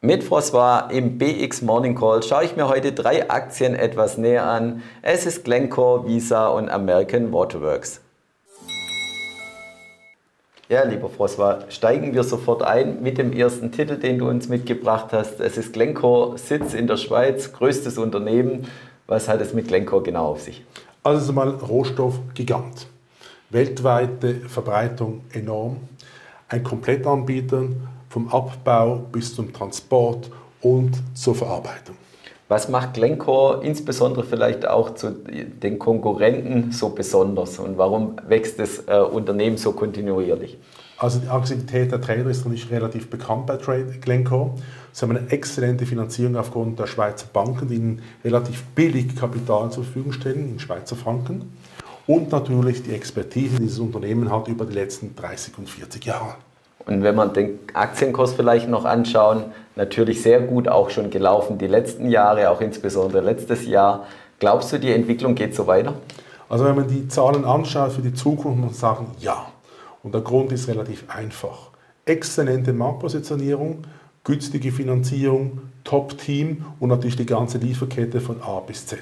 Mit François im BX Morning Call schaue ich mir heute drei Aktien etwas näher an. Es ist Glencore, Visa und American Waterworks. Ja, lieber François, steigen wir sofort ein mit dem ersten Titel, den du uns mitgebracht hast. Es ist Glencore, Sitz in der Schweiz, größtes Unternehmen. Was hat es mit Glencore genau auf sich? Also mal Rohstoffgigant. Weltweite Verbreitung enorm. Ein Komplettanbieter vom Abbau bis zum Transport und zur Verarbeitung. Was macht Glencore insbesondere vielleicht auch zu den Konkurrenten so besonders und warum wächst das äh, Unternehmen so kontinuierlich? Also die Aggressivität der Trader ist natürlich relativ bekannt bei Trade Glencore. Sie haben eine exzellente Finanzierung aufgrund der Schweizer Banken, die ihnen relativ billig Kapital zur Verfügung stellen in Schweizer Franken. Und natürlich die Expertise, die dieses Unternehmen hat über die letzten 30 und 40 Jahre. Und wenn man den Aktienkurs vielleicht noch anschauen, natürlich sehr gut auch schon gelaufen die letzten Jahre, auch insbesondere letztes Jahr. Glaubst du, die Entwicklung geht so weiter? Also wenn man die Zahlen anschaut für die Zukunft, muss man sagen, ja. Und der Grund ist relativ einfach. Exzellente Marktpositionierung, günstige Finanzierung, Top-Team und natürlich die ganze Lieferkette von A bis Z.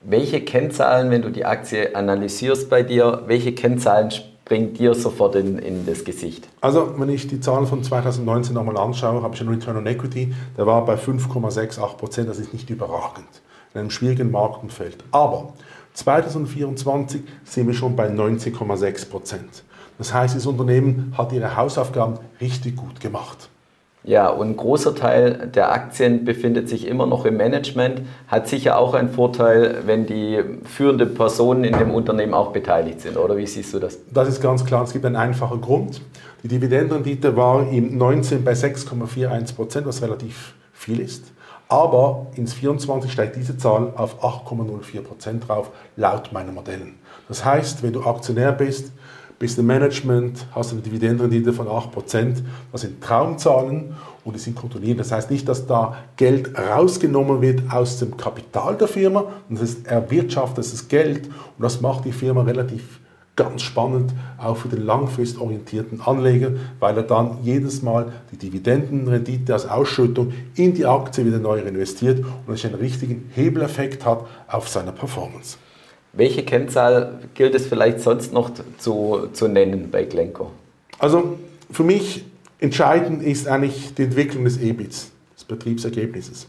Welche Kennzahlen, wenn du die Aktie analysierst bei dir, welche Kennzahlen bringt dir sofort in, in das Gesicht? Also, wenn ich die Zahlen von 2019 nochmal anschaue, habe ich einen Return on Equity, der war bei 5,68 Prozent. Das ist nicht überragend in einem schwierigen Marktumfeld. Aber 2024 sind wir schon bei 19,6 Prozent. Das heißt, das Unternehmen hat ihre Hausaufgaben richtig gut gemacht. Ja, und ein großer Teil der Aktien befindet sich immer noch im Management, hat sicher auch einen Vorteil, wenn die führenden Personen in dem Unternehmen auch beteiligt sind, oder wie siehst du das? Das ist ganz klar, es gibt einen einfachen Grund. Die Dividendenrendite war im 19 bei 6,41 Prozent, was relativ viel ist. Aber ins 24 steigt diese Zahl auf 8,04 Prozent drauf, laut meinen Modellen. Das heißt, wenn du Aktionär bist, bist im Management, hast eine Dividendenrendite von 8%. Das sind Traumzahlen und die sind kontrolliert. Das heißt nicht, dass da Geld rausgenommen wird aus dem Kapital der Firma, und das ist erwirtschaftetes Geld und das macht die Firma relativ ganz spannend, auch für den langfristorientierten Anleger, weil er dann jedes Mal die Dividendenrendite als Ausschüttung in die Aktie wieder neu investiert und es einen richtigen Hebeleffekt hat auf seine Performance. Welche Kennzahl gilt es vielleicht sonst noch zu, zu nennen bei Glencore? Also für mich entscheidend ist eigentlich die Entwicklung des EBITs, des Betriebsergebnisses.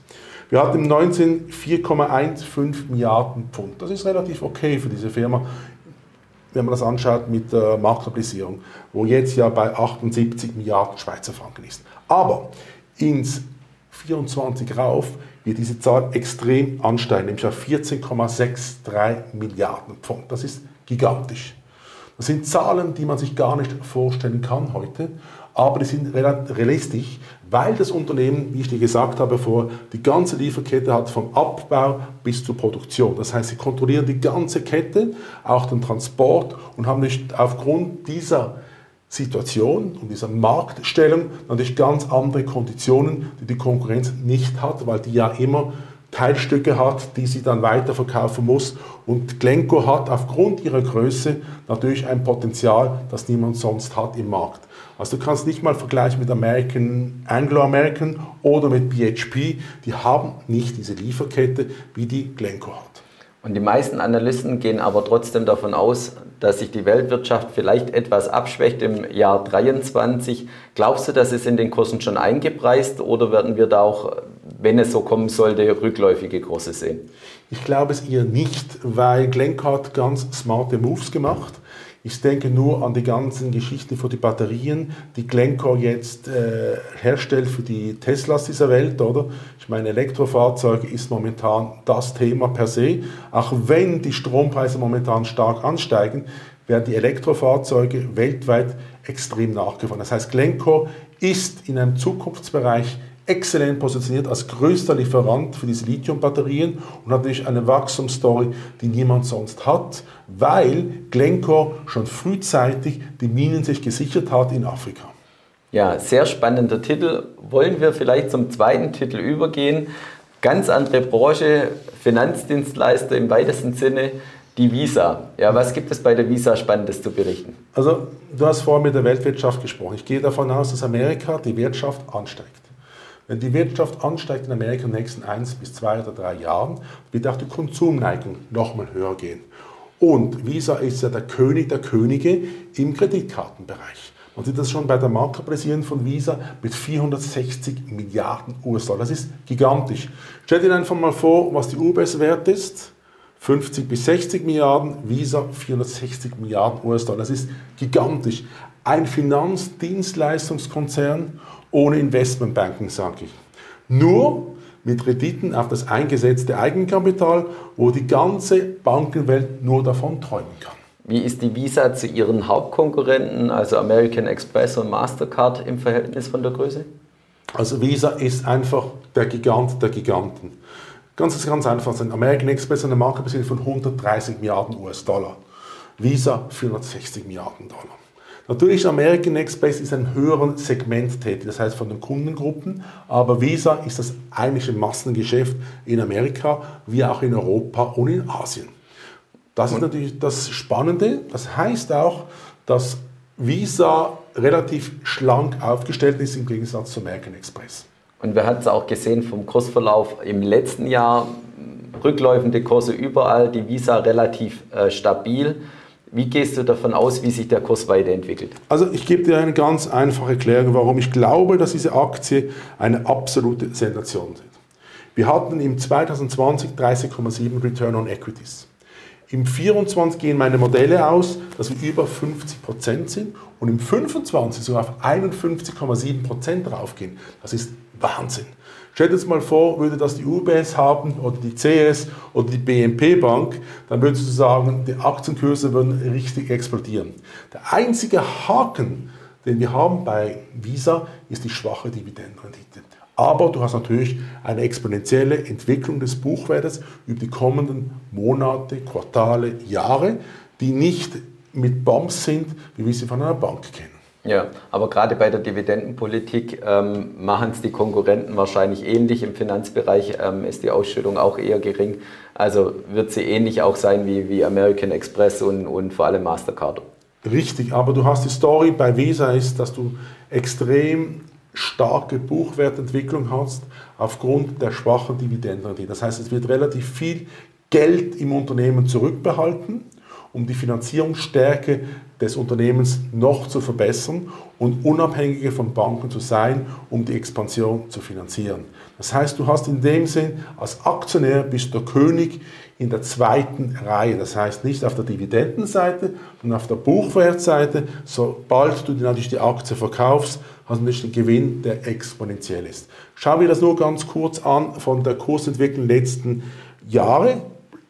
Wir hatten im 19 4,15 Milliarden Pfund. Das ist relativ okay für diese Firma, wenn man das anschaut mit der Marktkapitalisierung, wo jetzt ja bei 78 Milliarden Schweizer Franken ist. Aber ins 24 rauf wird diese Zahl extrem ansteigen, nämlich auf 14,63 Milliarden Pfund. Das ist gigantisch. Das sind Zahlen, die man sich gar nicht vorstellen kann heute, aber die sind realistisch, weil das Unternehmen, wie ich dir gesagt habe vor, die ganze Lieferkette hat vom Abbau bis zur Produktion. Das heißt, sie kontrollieren die ganze Kette, auch den Transport und haben nicht aufgrund dieser Situation und dieser Marktstellung natürlich ganz andere Konditionen, die die Konkurrenz nicht hat, weil die ja immer Teilstücke hat, die sie dann weiterverkaufen muss. Und Glencoe hat aufgrund ihrer Größe natürlich ein Potenzial, das niemand sonst hat im Markt. Also du kannst nicht mal vergleichen mit American, Anglo-American oder mit BHP. Die haben nicht diese Lieferkette, wie die Glencoe hat. Und die meisten Analysten gehen aber trotzdem davon aus, dass sich die Weltwirtschaft vielleicht etwas abschwächt im Jahr 2023. Glaubst du, das ist in den Kursen schon eingepreist oder werden wir da auch, wenn es so kommen sollte, rückläufige Kurse sehen? Ich glaube es eher nicht, weil Glencore hat ganz smarte Moves gemacht. Ich denke nur an die ganzen Geschichten für die Batterien, die Glencore jetzt äh, herstellt für die Teslas dieser Welt, oder? Ich meine, Elektrofahrzeuge ist momentan das Thema per se. Auch wenn die Strompreise momentan stark ansteigen, werden die Elektrofahrzeuge weltweit extrem nachgefragt. Das heißt, Glencore ist in einem Zukunftsbereich exzellent positioniert als größter Lieferant für diese Lithium-Batterien und hat natürlich eine Wachstumsstory, die niemand sonst hat, weil Glencore schon frühzeitig die Minen sich gesichert hat in Afrika. Ja, sehr spannender Titel. Wollen wir vielleicht zum zweiten Titel übergehen? Ganz andere Branche, Finanzdienstleister im weitesten Sinne, die Visa. Ja, was gibt es bei der Visa Spannendes zu berichten? Also, du hast vorhin mit der Weltwirtschaft gesprochen. Ich gehe davon aus, dass Amerika die Wirtschaft ansteigt. Wenn die Wirtschaft ansteigt in Amerika in den nächsten eins bis zwei oder drei Jahren, wird auch die Konsumneigung nochmal höher gehen. Und Visa ist ja der König der Könige im Kreditkartenbereich. Man sieht das schon bei der Marktkapitalisierung von Visa mit 460 Milliarden US-Dollar. Das ist gigantisch. Stell dir einfach mal vor, was die UBS wert ist. 50 bis 60 Milliarden, Visa 460 Milliarden US-Dollar. Das ist gigantisch. Ein Finanzdienstleistungskonzern ohne Investmentbanking, sage ich. Nur mit Renditen auf das eingesetzte Eigenkapital, wo die ganze Bankenwelt nur davon träumen kann. Wie ist die Visa zu ihren Hauptkonkurrenten, also American Express und Mastercard, im Verhältnis von der Größe? Also Visa ist einfach der Gigant der Giganten. Ganz, ganz einfach. American Express hat eine Marktbesitzung von 130 Milliarden US-Dollar. Visa 460 Milliarden Dollar. Natürlich ist American Express ist ein höheren Segment tätig, das heißt von den Kundengruppen, aber Visa ist das eigentliche Massengeschäft in Amerika, wie auch in Europa und in Asien. Das ist natürlich das Spannende. Das heißt auch, dass Visa relativ schlank aufgestellt ist im Gegensatz zu American Express. Und wir hatten es auch gesehen vom Kursverlauf im letzten Jahr, rückläufende Kurse überall, die Visa relativ äh, stabil. Wie gehst du davon aus, wie sich der Kurs weiterentwickelt? Also ich gebe dir eine ganz einfache Erklärung, warum ich glaube, dass diese Aktie eine absolute Sensation ist. Wir hatten im 2020 30,7 Return on Equities. Im 24 gehen meine Modelle aus, dass wir über 50 Prozent sind und im 25 sogar auf 51,7 Prozent draufgehen. Das ist Wahnsinn. Stellt uns mal vor, würde das die UBS haben oder die CS oder die BNP Bank, dann würdest du sagen, die Aktienkurse würden richtig explodieren. Der einzige Haken, den wir haben bei Visa, ist die schwache Dividendenrendite. Aber du hast natürlich eine exponentielle Entwicklung des Buchwertes über die kommenden Monate, Quartale, Jahre, die nicht mit Bumps sind, wie wir sie von einer Bank kennen. Ja, aber gerade bei der Dividendenpolitik ähm, machen es die Konkurrenten wahrscheinlich ähnlich. Im Finanzbereich ähm, ist die Ausschüttung auch eher gering. Also wird sie ähnlich auch sein wie, wie American Express und, und vor allem Mastercard. Richtig, aber du hast die Story bei Visa ist, dass du extrem starke Buchwertentwicklung hast aufgrund der schwachen Dividendenrendite. Das heißt, es wird relativ viel Geld im Unternehmen zurückbehalten, um die Finanzierungsstärke des Unternehmens noch zu verbessern und unabhängiger von Banken zu sein, um die Expansion zu finanzieren. Das heißt, du hast in dem Sinn als Aktionär bist der König in der zweiten Reihe. Das heißt nicht auf der Dividendenseite, sondern auf der Buchwertseite. Sobald du natürlich die Aktie verkaufst, hast du den Gewinn, der exponentiell ist. Schauen wir das nur ganz kurz an von der Kursentwicklung letzten Jahre.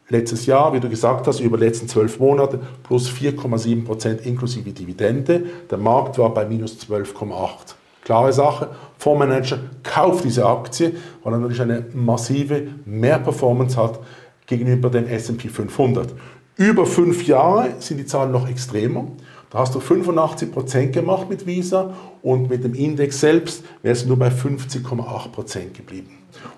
Letztes Jahr, wie du gesagt hast, über die letzten zwölf Monate plus 4,7 Prozent inklusive Dividende. Der Markt war bei minus 12,8. Klare Sache, Fondsmanager kauft diese Aktie, weil er natürlich eine massive Mehrperformance hat gegenüber dem S&P 500. Über fünf Jahre sind die Zahlen noch extremer. Da hast du 85 Prozent gemacht mit Visa und mit dem Index selbst wärst du nur bei 50,8 Prozent geblieben.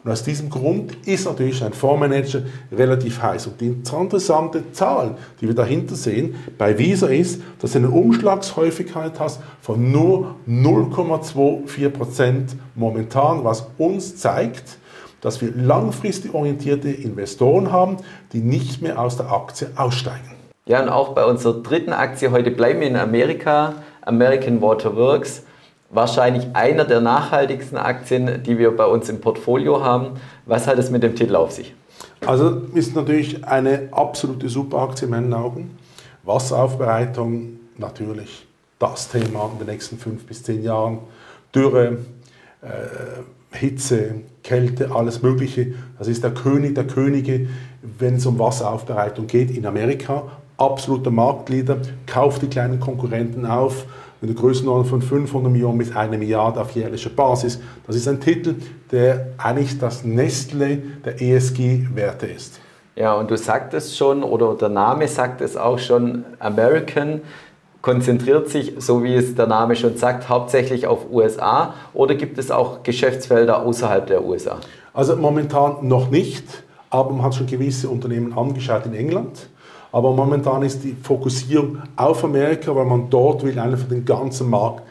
Und aus diesem Grund ist natürlich ein Fondsmanager relativ heiß. Und die interessante Zahl, die wir dahinter sehen, bei Visa ist, dass du eine Umschlagshäufigkeit hast von nur 0,24% momentan, was uns zeigt, dass wir langfristig orientierte Investoren haben, die nicht mehr aus der Aktie aussteigen. Ja, und auch bei unserer dritten Aktie heute bleiben wir in Amerika, American Water Works wahrscheinlich einer der nachhaltigsten Aktien, die wir bei uns im Portfolio haben. Was hat es mit dem Titel auf sich? Also ist natürlich eine absolute Superaktie in meinen Augen. Wasseraufbereitung natürlich das Thema in den nächsten fünf bis zehn Jahren. Dürre, äh, Hitze, Kälte, alles Mögliche. Das ist der König der Könige, wenn es um Wasseraufbereitung geht in Amerika. Absoluter Marktleader, kauft die kleinen Konkurrenten auf in der Größenordnung von 500 Millionen bis 1 Milliarde auf jährlicher Basis. Das ist ein Titel, der eigentlich das Nestle der ESG-Werte ist. Ja, und du sagtest schon, oder der Name sagt es auch schon, American konzentriert sich, so wie es der Name schon sagt, hauptsächlich auf USA oder gibt es auch Geschäftsfelder außerhalb der USA? Also momentan noch nicht, aber man hat schon gewisse Unternehmen angeschaut in England aber momentan ist die Fokussierung auf Amerika, weil man dort will einfach den ganzen Markt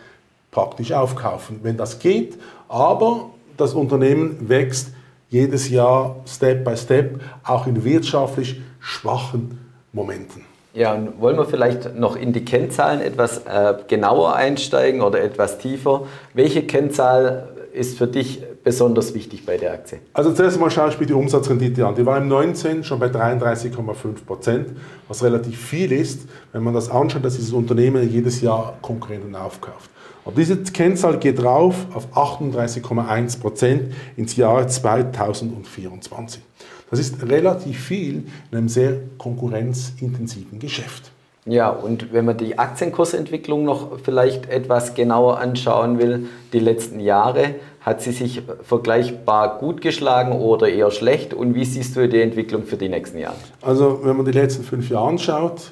praktisch aufkaufen, wenn das geht. Aber das Unternehmen wächst jedes Jahr Step by Step, auch in wirtschaftlich schwachen Momenten. Ja, und wollen wir vielleicht noch in die Kennzahlen etwas äh, genauer einsteigen oder etwas tiefer? Welche Kennzahl ist für dich besonders wichtig bei der Aktie? Also zuerst mal schaue ich mir die Umsatzrendite an. Die war im 19 schon bei 33,5 Prozent, was relativ viel ist, wenn man das anschaut, dass dieses Unternehmen jedes Jahr Konkurrenten aufkauft. Und diese Kennzahl geht rauf auf 38,1 Prozent ins Jahr 2024. Das ist relativ viel in einem sehr konkurrenzintensiven Geschäft. Ja, und wenn man die Aktienkursentwicklung noch vielleicht etwas genauer anschauen will, die letzten Jahre, hat sie sich vergleichbar gut geschlagen oder eher schlecht? Und wie siehst du die Entwicklung für die nächsten Jahre? Also, wenn man die letzten fünf Jahre anschaut,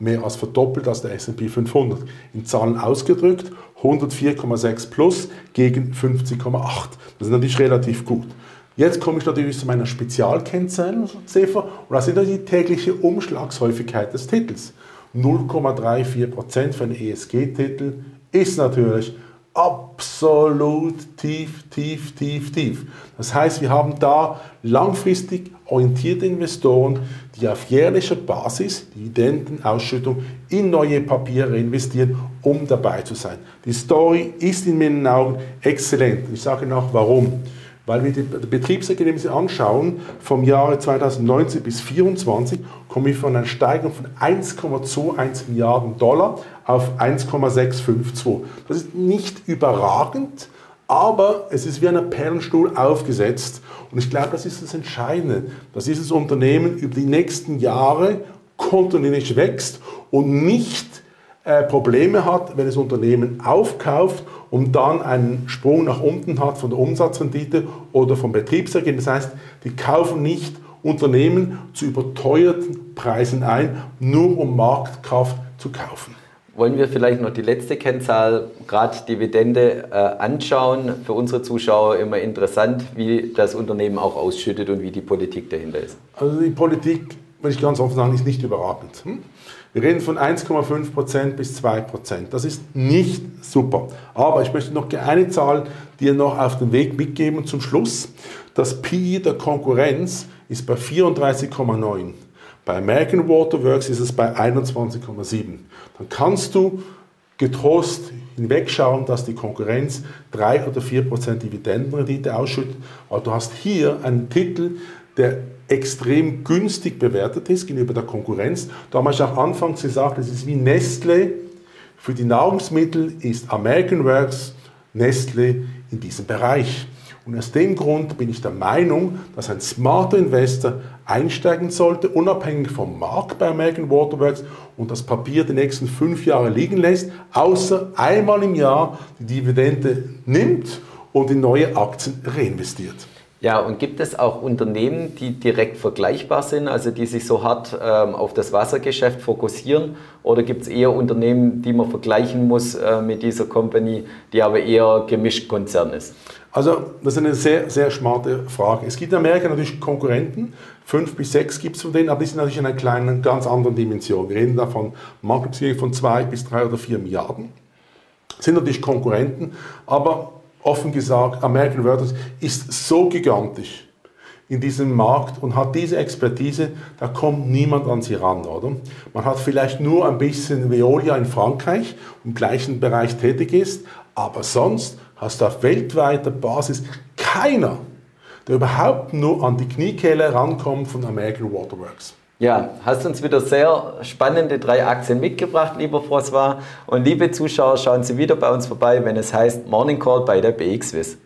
mehr als verdoppelt als der S&P 500. In Zahlen ausgedrückt 104,6 plus gegen 50,8. Das ist natürlich relativ gut. Jetzt komme ich natürlich zu meiner Spezialkennzahl, Ziffer, und das ist die tägliche Umschlagshäufigkeit des Titels. 0,34% für einen ESG-Titel ist natürlich absolut tief, tief, tief, tief. Das heißt, wir haben da langfristig orientierte Investoren, die auf jährlicher Basis Dividendenausschüttung in neue Papiere investieren, um dabei zu sein. Die Story ist in meinen Augen exzellent. Ich sage noch warum weil wir die Betriebsergebnisse anschauen, vom Jahre 2019 bis 2024, kommen wir von einer Steigerung von 1,21 Milliarden Dollar auf 1,652. Das ist nicht überragend, aber es ist wie ein Perlenstuhl aufgesetzt. Und ich glaube, das ist das Entscheidende, dass dieses Unternehmen über die nächsten Jahre kontinuierlich wächst und nicht äh, Probleme hat, wenn das Unternehmen aufkauft und dann einen Sprung nach unten hat von der Umsatzrendite oder vom Betriebsergebnis. Das heißt, die kaufen nicht Unternehmen zu überteuerten Preisen ein, nur um Marktkraft zu kaufen. Wollen wir vielleicht noch die letzte Kennzahl, gerade Dividende, äh, anschauen? Für unsere Zuschauer immer interessant, wie das Unternehmen auch ausschüttet und wie die Politik dahinter ist. Also die Politik, wenn ich ganz offen sagen, ist nicht überragend. Wir reden von 1,5% bis 2%. Das ist nicht super. Aber ich möchte noch eine Zahl dir noch auf den Weg mitgeben zum Schluss. Das PI der Konkurrenz ist bei 34,9. Bei American Waterworks ist es bei 21,7. Dann kannst du getrost hinwegschauen, dass die Konkurrenz 3 oder 4% Dividendenrendite ausschüttet. Aber du hast hier einen Titel, der extrem günstig bewertet ist gegenüber der Konkurrenz. Da habe ich auch anfangs gesagt, es ist wie Nestle. Für die Nahrungsmittel ist American Works Nestle in diesem Bereich. Und aus dem Grund bin ich der Meinung, dass ein smarter Investor einsteigen sollte, unabhängig vom Markt bei American Waterworks und das Papier die nächsten fünf Jahre liegen lässt, außer einmal im Jahr die Dividende nimmt und in neue Aktien reinvestiert. Ja, und gibt es auch Unternehmen, die direkt vergleichbar sind, also die sich so hart ähm, auf das Wassergeschäft fokussieren? Oder gibt es eher Unternehmen, die man vergleichen muss äh, mit dieser Company, die aber eher gemischt Konzern ist? Also, das ist eine sehr, sehr smarte Frage. Es gibt in Amerika natürlich Konkurrenten, fünf bis sechs gibt es von denen, aber die sind natürlich in einer kleinen, ganz anderen Dimension. Wir reden da von Marktkapitalisierung von zwei bis drei oder vier Milliarden. Das sind natürlich Konkurrenten, aber offen gesagt, American Worders ist so gigantisch in diesem Markt und hat diese Expertise, da kommt niemand an sie ran, oder? Man hat vielleicht nur ein bisschen Veolia in Frankreich, im gleichen Bereich tätig ist, aber sonst hast du auf weltweiter Basis keiner, der überhaupt nur an die Kniekehle rankommt von American Waterworks. Ja, hast uns wieder sehr spannende drei Aktien mitgebracht, lieber François. Und liebe Zuschauer, schauen Sie wieder bei uns vorbei, wenn es heißt Morning Call bei der BXWIS.